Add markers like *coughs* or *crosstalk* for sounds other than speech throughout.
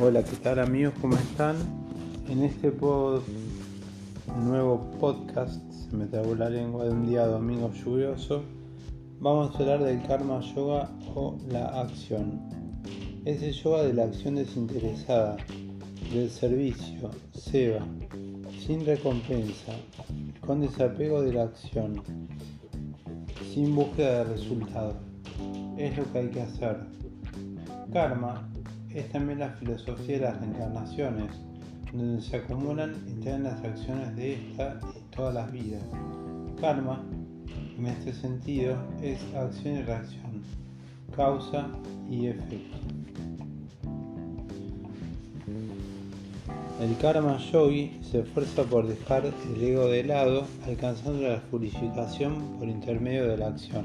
Hola, ¿qué tal amigos? ¿Cómo están? En este nuevo podcast, se me trabó la lengua de un día domingo lluvioso, vamos a hablar del karma yoga o la acción. Es el yoga de la acción desinteresada, del servicio, seva, sin recompensa, con desapego de la acción, sin búsqueda de resultado. Es lo que hay que hacer. Karma es también la filosofía de las reencarnaciones, donde se acumulan y traen las acciones de esta y todas las vidas. Karma, en este sentido, es acción y reacción, causa y efecto. El karma yogi se esfuerza por dejar el ego de lado, alcanzando la purificación por intermedio de la acción.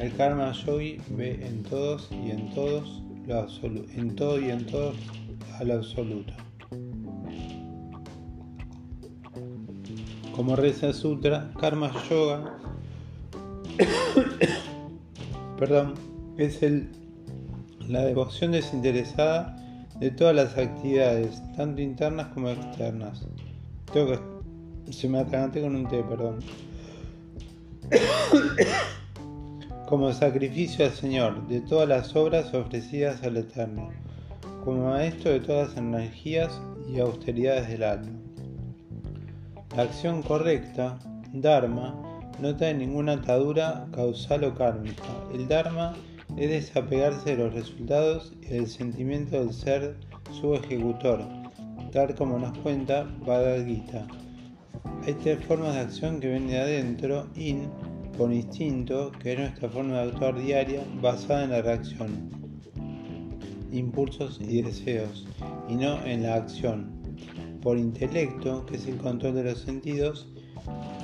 El karma yogi ve en todos y en todos en todo y en todo al absoluto. Como reza Sutra, Karma Yoga, *coughs* perdón, es el, la devoción desinteresada de todas las actividades, tanto internas como externas. Tengo que, se me atraganté con un té, perdón *coughs* como sacrificio al Señor de todas las obras ofrecidas al Eterno, como maestro de todas las energías y austeridades del alma. La acción correcta, Dharma, no trae ninguna atadura causal o kármica. El Dharma es desapegarse de los resultados y del sentimiento del ser su ejecutor, tal como nos cuenta Bhagavad Gita. Hay tres formas de acción que vienen de adentro, in, por instinto, que es nuestra forma de actuar diaria basada en la reacción, impulsos y deseos, y no en la acción, por intelecto, que es el control de los sentidos,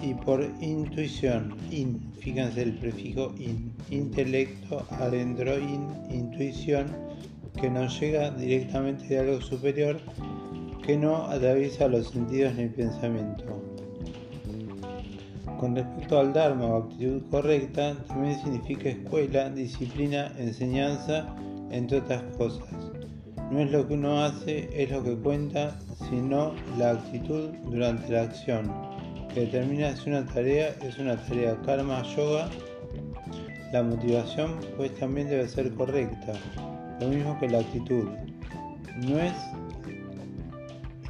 y por intuición, in, fíjense el prefijo in, intelecto, adentro in, intuición, que nos llega directamente de algo superior, que no atraviesa los sentidos ni el pensamiento. Con respecto al Dharma o actitud correcta, también significa escuela, disciplina, enseñanza, entre otras cosas. No es lo que uno hace, es lo que cuenta, sino la actitud durante la acción, que determina si una tarea es una tarea karma yoga. La motivación pues también debe ser correcta, lo mismo que la actitud. No es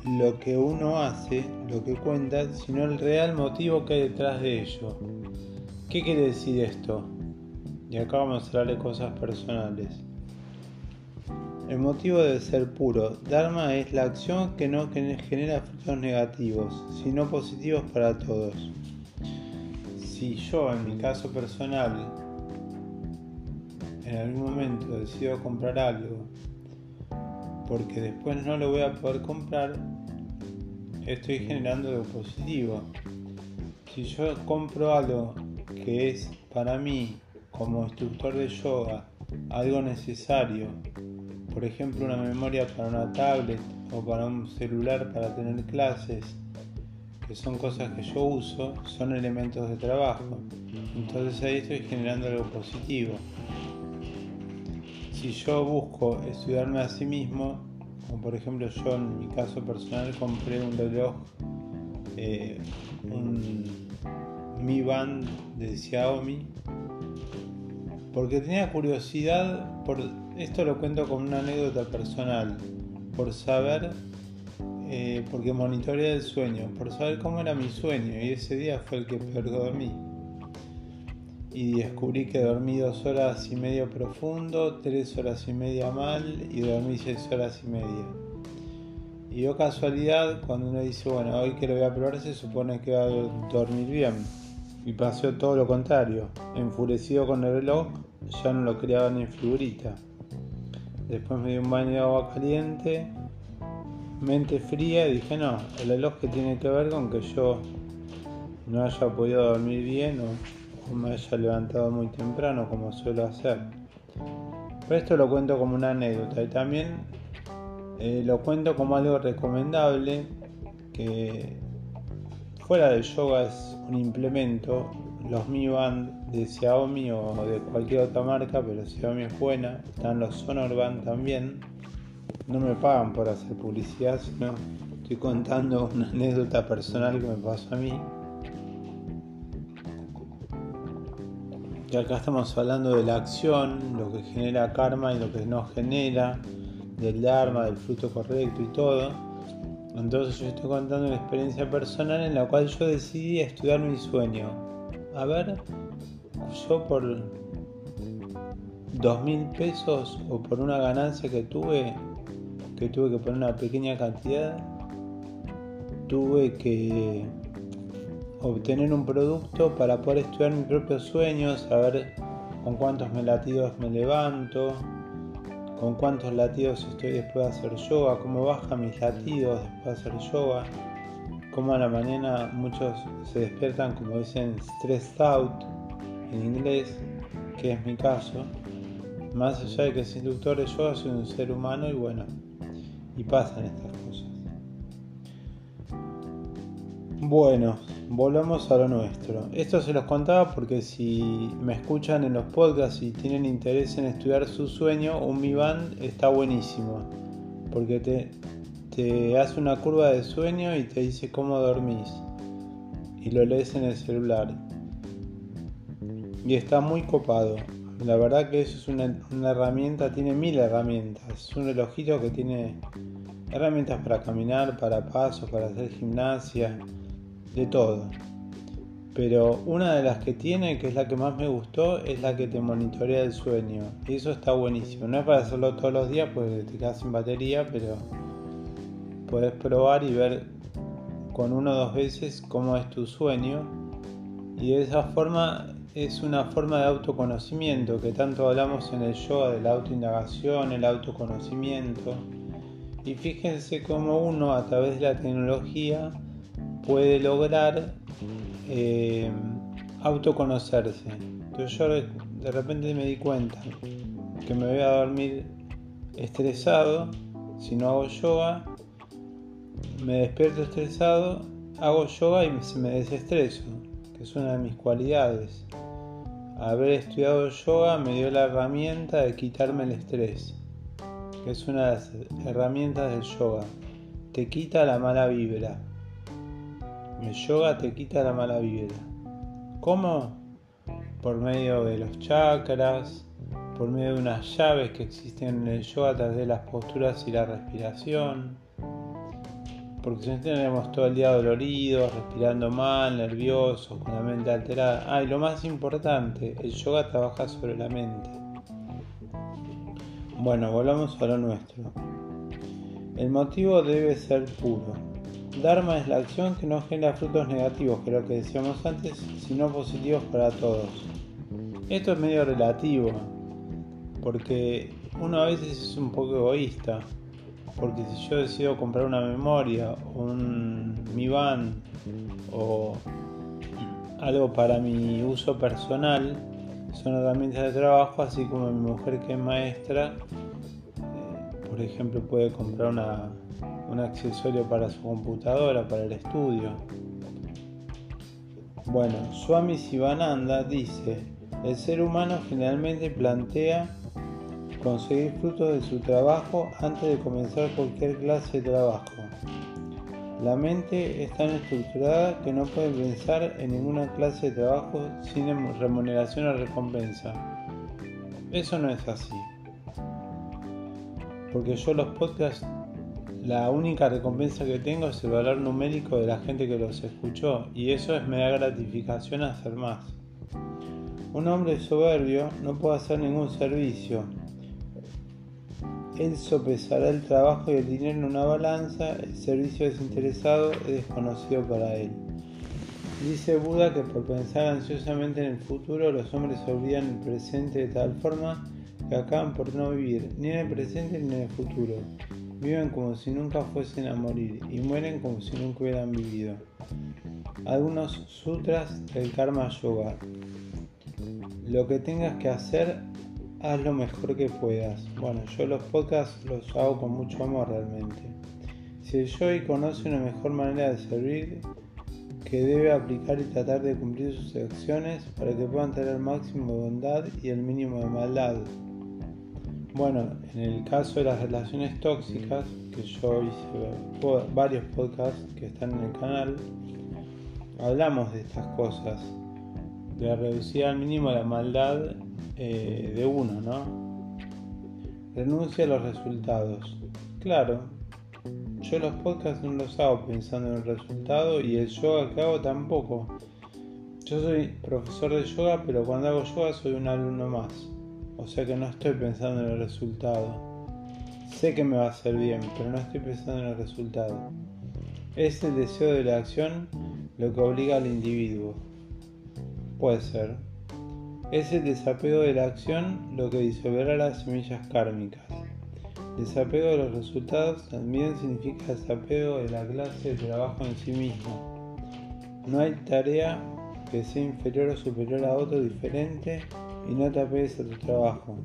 lo que uno hace, lo que cuenta, sino el real motivo que hay detrás de ello. ¿Qué quiere decir esto? Y acá vamos a hablar de cosas personales. El motivo de ser puro. Dharma es la acción que no genera efectos negativos, sino positivos para todos. Si yo, en mi caso personal, en algún momento decido comprar algo porque después no lo voy a poder comprar, estoy generando algo positivo. Si yo compro algo que es para mí como instructor de yoga algo necesario, por ejemplo una memoria para una tablet o para un celular para tener clases, que son cosas que yo uso, son elementos de trabajo. Entonces ahí estoy generando algo positivo. Si yo busco estudiarme a sí mismo, como por ejemplo yo en mi caso personal compré un reloj, eh, un Mi Band de Xiaomi, porque tenía curiosidad, por, esto lo cuento como una anécdota personal, por saber, eh, porque monitoreé el sueño, por saber cómo era mi sueño y ese día fue el que peor dormí y descubrí que dormí dos horas y media profundo, tres horas y media mal y dormí seis horas y media. Y yo casualidad, cuando uno dice, bueno, hoy que lo voy a probar, se supone que va a dormir bien. Y pasó todo lo contrario. Enfurecido con el reloj, ya no lo creaba ni en figurita. Después me di un baño de agua caliente, mente fría y dije, no, el reloj que tiene que ver con que yo no haya podido dormir bien o me haya levantado muy temprano como suelo hacer. Pero esto lo cuento como una anécdota y también eh, lo cuento como algo recomendable que fuera del yoga es un implemento. Los Mi Band de Xiaomi o de cualquier otra marca, pero Xiaomi es buena. Están los Sonorband también. no me pagan por hacer publicidad, sino estoy contando una anécdota personal que me pasó a mí. Y acá estamos hablando de la acción, lo que genera karma y lo que no genera, del dharma, del fruto correcto y todo. Entonces yo estoy contando una experiencia personal en la cual yo decidí estudiar mi sueño. A ver, yo por dos mil pesos o por una ganancia que tuve, que tuve que poner una pequeña cantidad, tuve que obtener un producto para poder estudiar mis propios sueños, saber con cuántos latidos me levanto, con cuántos latidos estoy después de hacer yoga, cómo bajan mis latidos después de hacer yoga, cómo a la mañana muchos se despiertan como dicen stressed out en inglés, que es mi caso, más allá de que soy instructor de yoga soy un ser humano y bueno, y pasan estas Bueno, volvamos a lo nuestro. Esto se los contaba porque si me escuchan en los podcasts y tienen interés en estudiar su sueño, un Mi Band está buenísimo. Porque te, hace una curva de sueño y te dice cómo dormís. Y lo lees en el celular. Y está muy copado. La verdad que eso es una, una herramienta, tiene mil herramientas. Es un relojito que tiene herramientas para caminar, para pasos, para hacer gimnasia de todo. Pero una de las que tiene, que es la que más me gustó, es la que te monitorea el sueño. Y eso está buenísimo. No es para hacerlo todos los días porque te quedas sin batería, pero puedes probar y ver con uno o dos veces cómo es tu sueño. Y de esa forma es una forma de autoconocimiento que tanto hablamos en el yoga de la autoindagación, el autoconocimiento. Y fíjense cómo uno a través de la tecnología puede lograr eh, autoconocerse. Entonces yo de repente me di cuenta que me voy a dormir estresado si no hago yoga, me despierto estresado, hago yoga y me desestreso, que es una de mis cualidades. Haber estudiado yoga me dio la herramienta de quitarme el estrés, que es una de las herramientas del yoga. Te quita la mala vibra. El yoga te quita la mala vibra. ¿Cómo? Por medio de los chakras, por medio de unas llaves que existen en el yoga a través de las posturas y la respiración. Porque si no tenemos todo el día doloridos, respirando mal, nerviosos, con la mente alterada. Ah, y lo más importante, el yoga trabaja sobre la mente. Bueno, volvamos a lo nuestro. El motivo debe ser puro. Dharma es la acción que no genera frutos negativos, que lo que decíamos antes, sino positivos para todos. Esto es medio relativo, porque uno a veces es un poco egoísta, porque si yo decido comprar una memoria, un Mi Band o algo para mi uso personal, son herramientas de trabajo, así como mi mujer que es maestra, eh, por ejemplo, puede comprar una un accesorio para su computadora, para el estudio. Bueno, Swami Sivananda dice, el ser humano generalmente plantea conseguir frutos de su trabajo antes de comenzar cualquier clase de trabajo. La mente es tan estructurada que no puede pensar en ninguna clase de trabajo sin remuneración o recompensa. Eso no es así. Porque yo los podcasts la única recompensa que tengo es el valor numérico de la gente que los escuchó y eso es me da gratificación hacer más. Un hombre soberbio no puede hacer ningún servicio. Él sopesará el trabajo y el dinero en una balanza, el servicio desinteresado es desconocido para él. Dice Buda que por pensar ansiosamente en el futuro los hombres olvidan el presente de tal forma que acaban por no vivir ni en el presente ni en el futuro Viven como si nunca fuesen a morir y mueren como si nunca hubieran vivido. Algunos sutras del Karma Yoga. Lo que tengas que hacer, haz lo mejor que puedas. Bueno, yo los podcasts los hago con mucho amor realmente. Si el yogi conoce una mejor manera de servir, que debe aplicar y tratar de cumplir sus acciones para que puedan tener el máximo de bondad y el mínimo de maldad. Bueno, en el caso de las relaciones tóxicas, que yo hice varios podcasts que están en el canal, hablamos de estas cosas, de reducir al mínimo la maldad eh, de uno, ¿no? Renuncia a los resultados. Claro, yo los podcasts no los hago pensando en el resultado y el yoga que hago tampoco. Yo soy profesor de yoga, pero cuando hago yoga soy un alumno más. O sea que no estoy pensando en el resultado. Sé que me va a hacer bien, pero no estoy pensando en el resultado. Es el deseo de la acción lo que obliga al individuo. Puede ser. Es el desapego de la acción lo que disolverá las semillas kármicas. Desapego de los resultados también significa desapego de la clase de trabajo en sí mismo. No hay tarea que sea inferior o superior a otro diferente y no te apegues a tu trabajo.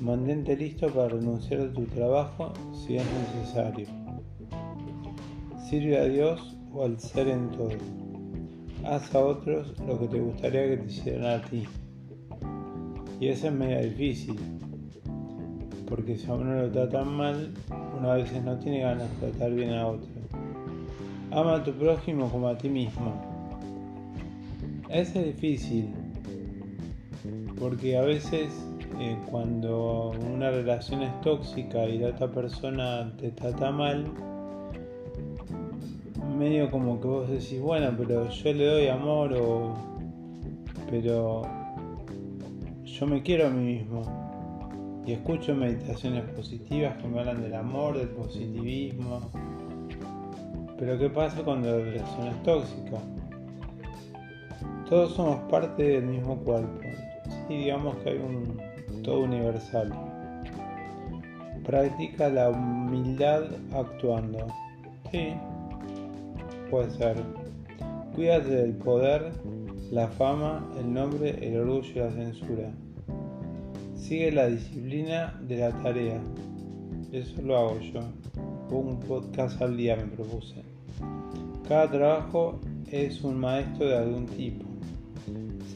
Mantente listo para renunciar a tu trabajo si es necesario. Sirve a Dios o al ser en todo. Haz a otros lo que te gustaría que te hicieran a ti. Y eso es medio difícil, porque si a uno lo tratan mal, uno a veces no tiene ganas de tratar bien a otro. Ama a tu prójimo como a ti mismo. Eso es difícil, porque a veces eh, cuando una relación es tóxica y la otra persona te trata mal, medio como que vos decís, bueno, pero yo le doy amor o... pero yo me quiero a mí mismo. Y escucho meditaciones positivas que me hablan del amor, del positivismo. Pero ¿qué pasa cuando la relación es tóxica? Todos somos parte del mismo cuerpo. Sí, digamos que hay un todo universal. Practica la humildad actuando. Sí, puede ser. Cuídate del poder, la fama, el nombre, el orgullo y la censura. Sigue la disciplina de la tarea. Eso lo hago yo. Un podcast al día me propuse. Cada trabajo es un maestro de algún tipo.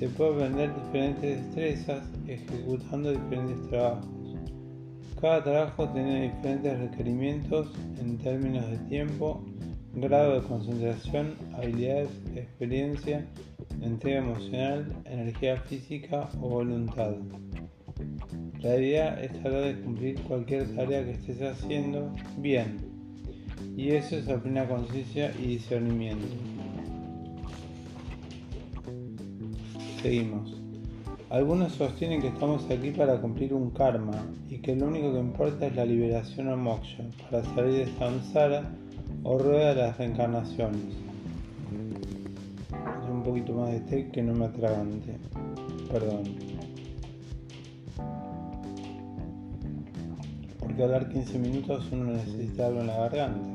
Se puede aprender diferentes destrezas ejecutando diferentes trabajos. Cada trabajo tiene diferentes requerimientos en términos de tiempo grado de concentración, habilidades, experiencia, entrega emocional, energía física o voluntad. La idea es tratar de cumplir cualquier tarea que estés haciendo bien, y eso es plena conciencia y discernimiento. Seguimos. Algunos sostienen que estamos aquí para cumplir un karma y que lo único que importa es la liberación o moksha, para salir de samsara o rueda de las reencarnaciones. Es un poquito más de té que no me atragante. Perdón. Porque hablar 15 minutos uno necesita algo en la garganta.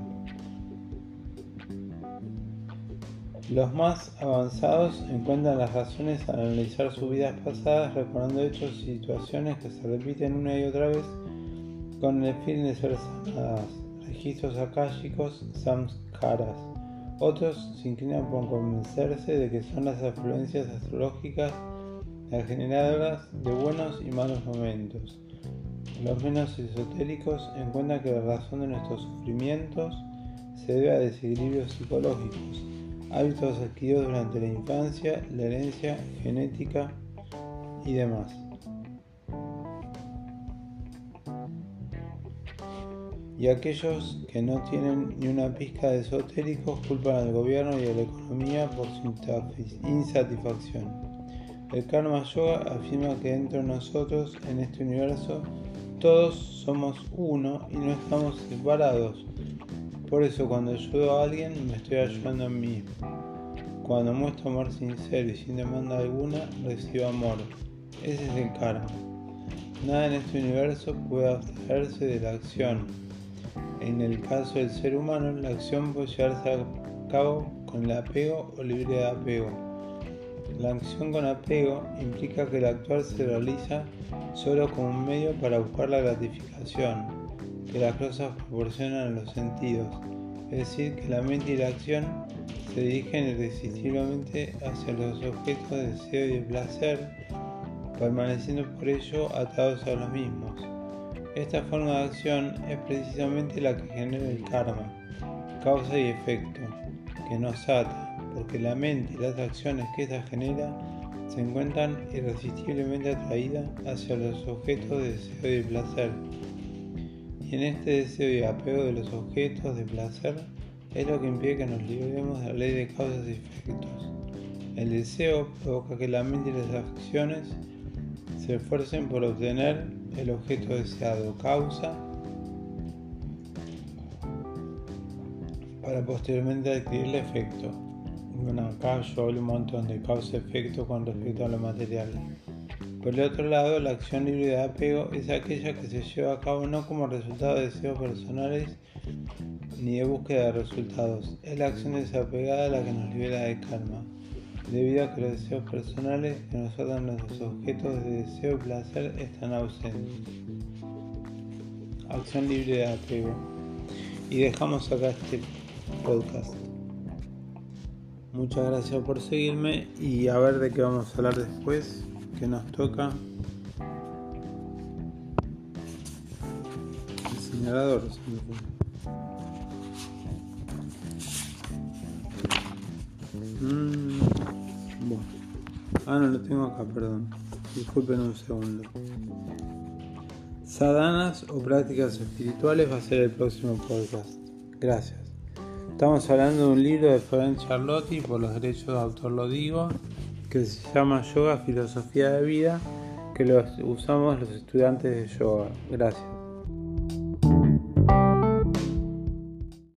Los más avanzados encuentran las razones al analizar sus vidas pasadas, recordando hechos y situaciones que se repiten una y otra vez con el fin de ser sanadas registros akáshicos samskaras. Otros se inclinan por convencerse de que son las afluencias astrológicas las generadoras de buenos y malos momentos. Los menos esotéricos encuentran que la razón de nuestros sufrimientos se debe a desequilibrios psicológicos, hábitos adquiridos durante la infancia, la herencia genética y demás. y aquellos que no tienen ni una pizca de esotéricos culpan al gobierno y a la economía por su insatisfacción. El Karma Yoga afirma que dentro de nosotros, en este universo, todos somos uno y no estamos separados. Por eso cuando ayudo a alguien me estoy ayudando a mí. Cuando muestro amor sincero y sin demanda alguna, recibo amor. Ese es el karma. Nada en este universo puede abstraerse de la acción en el caso del ser humano, la acción puede llevarse a cabo con el apego o libre de apego. La acción con apego implica que el actuar se realiza solo como un medio para buscar la gratificación que las cosas proporcionan los sentidos, es decir, que la mente y la acción se dirigen irresistiblemente hacia los objetos de deseo y placer, permaneciendo por ello atados a los mismos. Esta forma de acción es precisamente la que genera el karma, causa y efecto, que nos ata, porque la mente y las acciones que ésta genera se encuentran irresistiblemente atraídas hacia los objetos de deseo y placer. Y en este deseo y apego de los objetos de placer es lo que impide que nos libremos de la ley de causas y efectos. El deseo provoca que la mente y las acciones se esfuercen por obtener el objeto deseado, causa, para posteriormente adquirir el efecto. Bueno, acá yo hablo un montón de causa-efecto con respecto a lo material. Por el otro lado, la acción libre de apego es aquella que se lleva a cabo no como resultado de deseos personales ni de búsqueda de resultados. Es la acción desapegada la que nos libera de karma, debido a que los deseos personales que nos atan los objetos de deseo y placer están ausentes. Acción libre de apego. Y dejamos acá este podcast. Muchas gracias por seguirme y a ver de qué vamos a hablar después, toca. El señalador. Mm, bueno. Ah, no lo tengo acá, perdón. Disculpen un segundo. Sadanas o prácticas espirituales va a ser el próximo podcast. Gracias. Estamos hablando de un libro de Florence Charlotti, por los derechos de autor lo digo, que se llama Yoga, Filosofía de Vida, que lo usamos los estudiantes de yoga. Gracias.